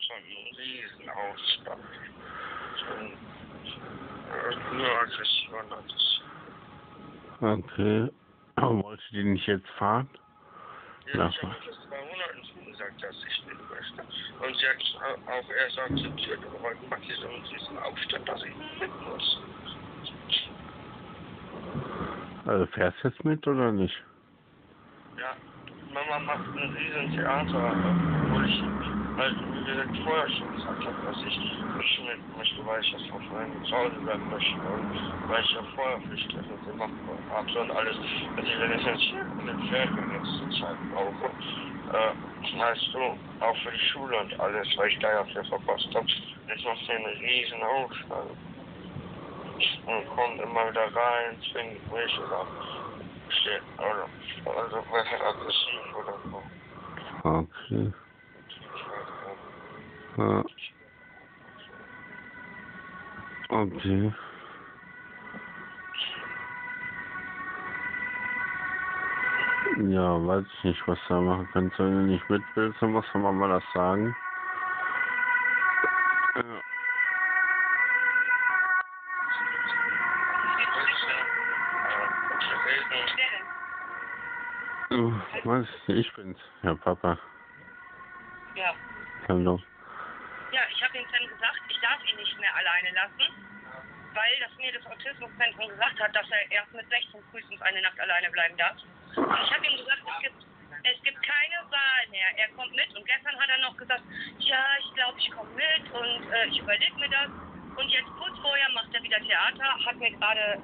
so einen riesen Ausstand. So ein, äh, nur aggressiver Narzisst. Okay. Wollte die nicht jetzt fahren? Ja, ich habe das zwei Monaten zugesagt, dass ich nicht möchte. Und sie hat au- auch erst akzeptiert, aber heute macht sie so einen riesen Aufstand, dass ich mit muss. Also fährst du jetzt mit oder nicht? Ja, Mama macht ein riesen Theater, obwohl ich halt, wie gesagt, vorher schon gesagt habe, dass ich nicht mit möchte, weil ich das von meinem zu Hause bleiben möchte und weil ich ja vorher sie machen habe und alles. Also wenn ich jetzt in den Ferien jetzt zur Zeit brauche, äh, weißt du, auch für die Schule und alles, weil ich da ja viel verpasst habe, jetzt macht sie einen riesen Aufstand. Und kommt immer wieder rein, zwingt mich oder steht, oder, also wird halt aggressiv oder so. Okay. Ja. Okay. Ja, weiß ich nicht, was da machen kannst. Wenn du nicht mit willst, dann musst du Mama das sagen. Ja. Uh, Was? Ich bin's, Herr Papa. Ja. Hallo. Ja, ich habe ihm dann gesagt, ich darf ihn nicht mehr alleine lassen, weil das mir das Autismuszentrum gesagt hat, dass er erst mit 16 frühestens eine Nacht alleine bleiben darf. Und ich habe ihm gesagt, es gibt, es gibt keine Wahl mehr. Er kommt mit und gestern hat er noch gesagt, ja, ich glaube, ich komme mit und äh, ich überlege mir das. Und jetzt kurz vorher macht er wieder Theater, hat mir gerade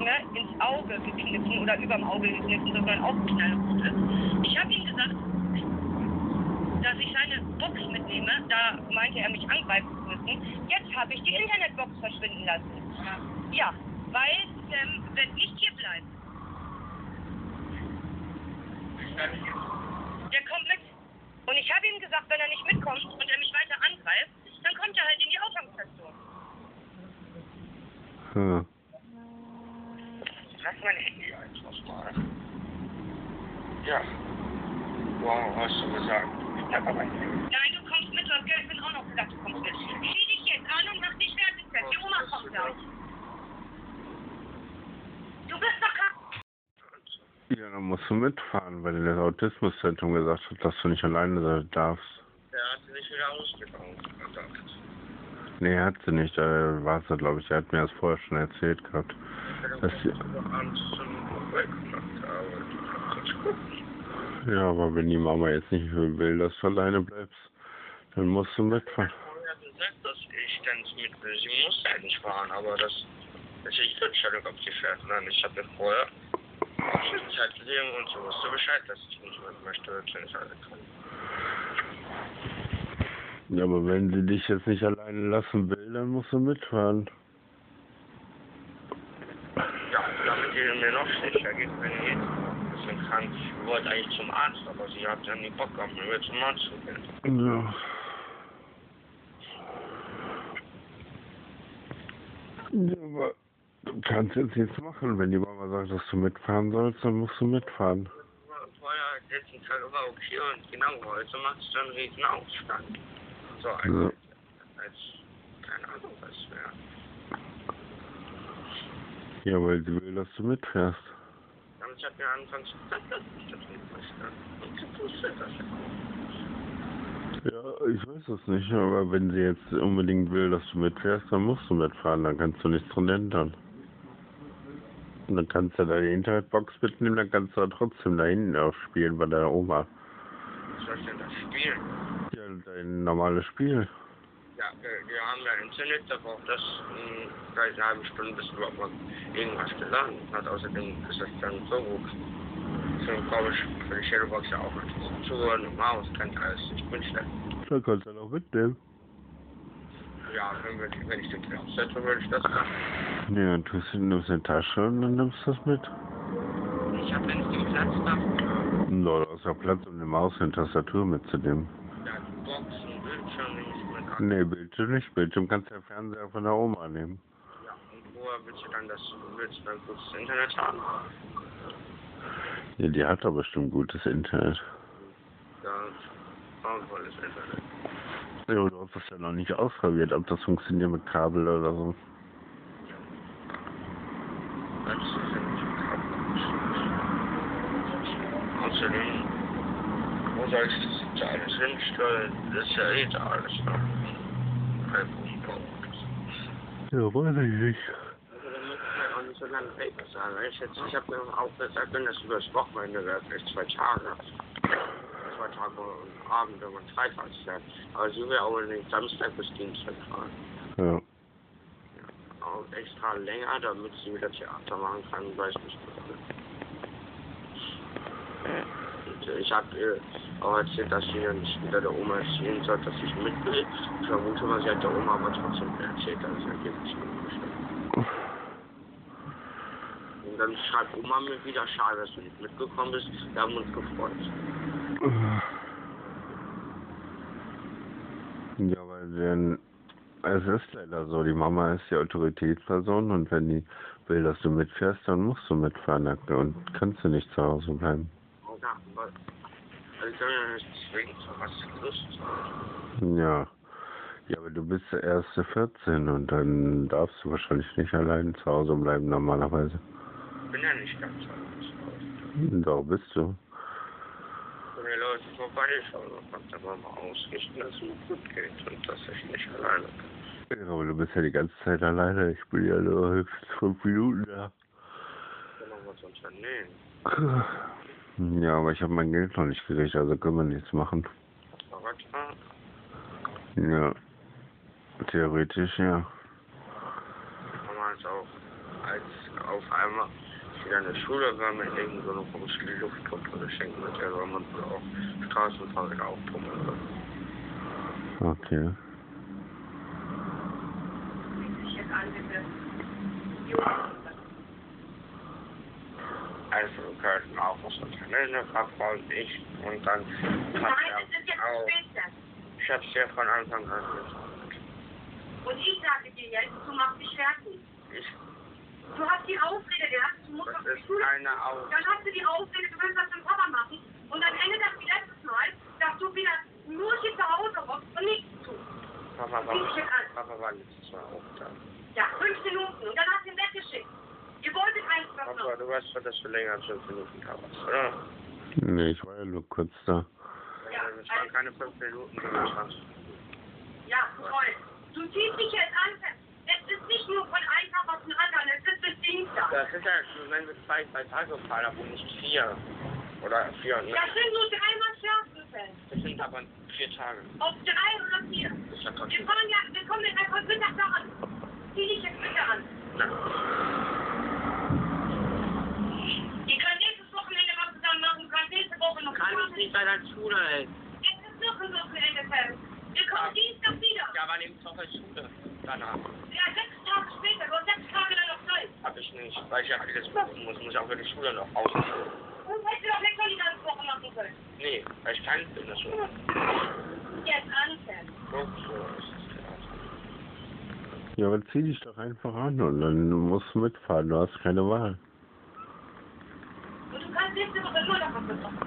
ne, ins Auge gekniffen oder überm Auge gekniffen, so sein Auge knallrot ist. Ich habe ihm gesagt, dass ich seine Box mitnehme, da meinte er mich angreifen zu müssen. Jetzt habe ich die Internetbox verschwinden lassen. Ja, weil Sam wird nicht hier bleiben. Der kommt mit. Und ich habe ihm gesagt, wenn er nicht mitkommt und er mich weiter angreift, dann kommt er halt in die Auffangstation. Ja. Lass mein Handy einfach mal. Ja. Wow, hast du gesagt. Aber ein Handy. Nein, du kommst mit, du hast gestern auch noch gesagt, du kommst mit. Zieh dich jetzt an und mach dich fertig. Die Oma kommt gleich. Du bist doch krank. Ja, dann musst du mitfahren, weil das Autismuszentrum gesagt hat, dass du nicht alleine sein darfst. Der hat sich wieder ausgebaut. Verdammt. Nee, hat sie nicht. Da war sie, glaube ich. Er hat mir das vorher schon erzählt gehabt. Das Das hier- abends zum Wegmacht habe. Ja, aber wenn die Mama jetzt nicht will, dass du alleine bleibst, dann musst du mitfahren. Sie hat gesagt, dass ich dann mit will. Sie muss ja nicht fahren, aber das, das ist die Entscheidung, ob sie fährt oder nicht. Ich habe ja vorher die Zeit gesehen und sie wusste Bescheid, dass ich nicht mit möchte, wenn ich alle kann. Ja, aber wenn sie dich jetzt nicht alleine lassen will, dann musst du mitfahren. Ja, damit ihr mir noch schlechter geht, wenn ihr bisschen krank. Ich wollte eigentlich zum Arzt, aber sie hat dann nicht Bock gehabt, mir zum Arzt zu gehen. Ja. Ja, aber du kannst jetzt nichts machen. Wenn die Mama sagt, dass du mitfahren sollst, dann musst du mitfahren. Vorher letzten Tag war okay und genau heute macht es dann einen riesen Aufstand. So, als, Ja. als keine Ahnung was wäre. Ja, weil sie will, dass du mitfährst. Mir anfangs dass ich das nicht möchte. Und sie wusste das ja. Ja, ich weiß es nicht, aber wenn sie jetzt unbedingt will, dass du mitfährst, dann musst du mitfahren, dann kannst du nichts dran ändern. Und dann kannst du deine Internetbox mitnehmen, dann kannst du da trotzdem da hinten auch spielen bei deiner Oma. Was soll ich denn das spielen? Ja, dein normales Spiel. Ja, wir, wir haben ja Internet, da braucht das mh, gleich eine halbe Stunde, bis überhaupt mal irgendwas geladen hat. Außerdem ist das dann so gut. Brauche ich für die Shadowbox ja auch eine Tastatur, eine Maus, kann alles. Ich bin schlecht. Dann kannst du dann auch mitnehmen. Ja, wenn, wir, wenn ich den Knopf setze, würde ich das machen. Ja, dann tust du, nimmst eine Tasche und dann nimmst du das mit. Ich habe ja nicht den Platz dafür. No, du hast ja Platz, um eine Maus und eine Tastatur mitzunehmen. Ja, Boxen, Bildschirm nehme ich mit an. Nee, Bildschirm nicht. Bildschirm kannst du ja Fernseher von der Oma nehmen. Ja, und woher willst du dann das, willst du dann gutes Internet haben? Ja, die hat doch bestimmt gutes Internet. Ja, Frauenvolles Internet. Ja, du hast das ja noch nicht ausprobiert, ob das funktioniert mit Kabel oder so. Das ist ja nicht Außerdem, wo soll ich das alles hinstellen? Das ist ja eh da alles noch. Ja, weiß ich nicht. Also, dann ich halt auch nicht so lange weg ich ich habe mir auch gesagt, wenn das über das Wochenende wäre, vielleicht zwei Tage. Zwei Tage und Abend, wenn man freitags fährt. Aber sie will auch nicht Samstag bis Dienstag fahren. Ja. Auch extra länger, damit sie wieder Theater machen kann, weiß nicht. Und äh, ich habe ihr auch erzählt, dass sie ja nicht wieder der Oma erzählen soll, dass ich mit will. Ich vermute mal, sie hat der Oma aber trotzdem erzählt, dass es angeblich bestimmt. Und dann schreibt Oma mir wieder, schade, dass du nicht mitgekommen bist. Wir haben uns gefreut. Ja, weil denn es ist leider so, die Mama ist die Autoritätsperson und wenn die will, dass du mitfährst, dann musst du mitfahren und kannst du nicht zu Hause bleiben. Also so was Lust. Ja. Ja, aber du bist ja erst 14 und dann darfst du wahrscheinlich nicht allein zu Hause bleiben normalerweise. Ich bin ja nicht ganz anders. Doch, bist du. Wenn die Leute vorbeischauen, dann kann der Mama ausrichten, dass es mir gut geht und dass ich nicht alleine bin. Ja, aber du bist ja die ganze Zeit alleine. Ich bin ja nur höchstens fünf Minuten da. Ich kann noch was unternehmen. Ja, aber ich habe mein Geld noch nicht gekriegt, also können wir nichts machen. Ja. Theoretisch, ja. Kann man jetzt auch als auf einmal wieder in der Schule war mit irgendeiner so eine komische Luftpumpe geschenkt, mit der soll man auch Straßenfahrräder aufpumpen können. Okay. Ich jetzt angesetzt. Könnten auch was unternehmen, und ich. Und dann Nein, hat es ist jetzt auch, später. ich hab's dir von Anfang an gesagt. Und ich sage dir jetzt, du machst dich fertig. Ich, Du hast die Ausrede gehabt, du musst das auf die Schule. keine Aus. Dann hast du die Ausrede, du willst das mit Papa machen. Und dann endet das wie letztes Mal, dass du wieder nur hier zu Hause hockst und nichts tust. Papa war. Papa war letztes Mal auch da. Ja, fünf Minuten. Und dann hast du ihn weggeschickt. Ihr wolltet einfach Papa, noch. du weißt doch, dass du länger als fünf Minuten da warst, oder? Nee, ich war ja nur kurz da. Ja, Es waren keine fünf Minuten, sondern 20. Ja, toll. Du ziehst dich jetzt an. Es ist nicht nur von einem Tag auf den anderen, es ist bis Dienstag. Das ist ja, wenn wir zwei, zwei Tage fahren, aber nicht vier. Oder vier, ne? Das sind nur dreimal Schlafenfälle. Das sind aber vier Tage. Auf drei oder vier. Das ist ja Wir fahren ja, wir kommen jetzt einfach Mittag da an. Zieh dich jetzt bitte an. Na, kann mich nicht bei der Schule, helfen. Es ist Suche, Suche, NFM. Wir kommen Dienstag wieder. Ja, aber nehmt doch als Schule danach. Ja, sechs Tage später. Du hast sechs Tage dann noch Zeit. Hab ich nicht, weil ich ja alles machen muss. Muss ich auch für die Schule noch außen. Und hättest du doch Lektor die ganze Woche machen können? Nee, weil ich keins in der Schule. Jetzt anfangen. Ja, aber zieh dich doch einfach an und dann musst du mitfahren, du hast keine Wahl. Und du kannst nächste Woche nur davon bekommen.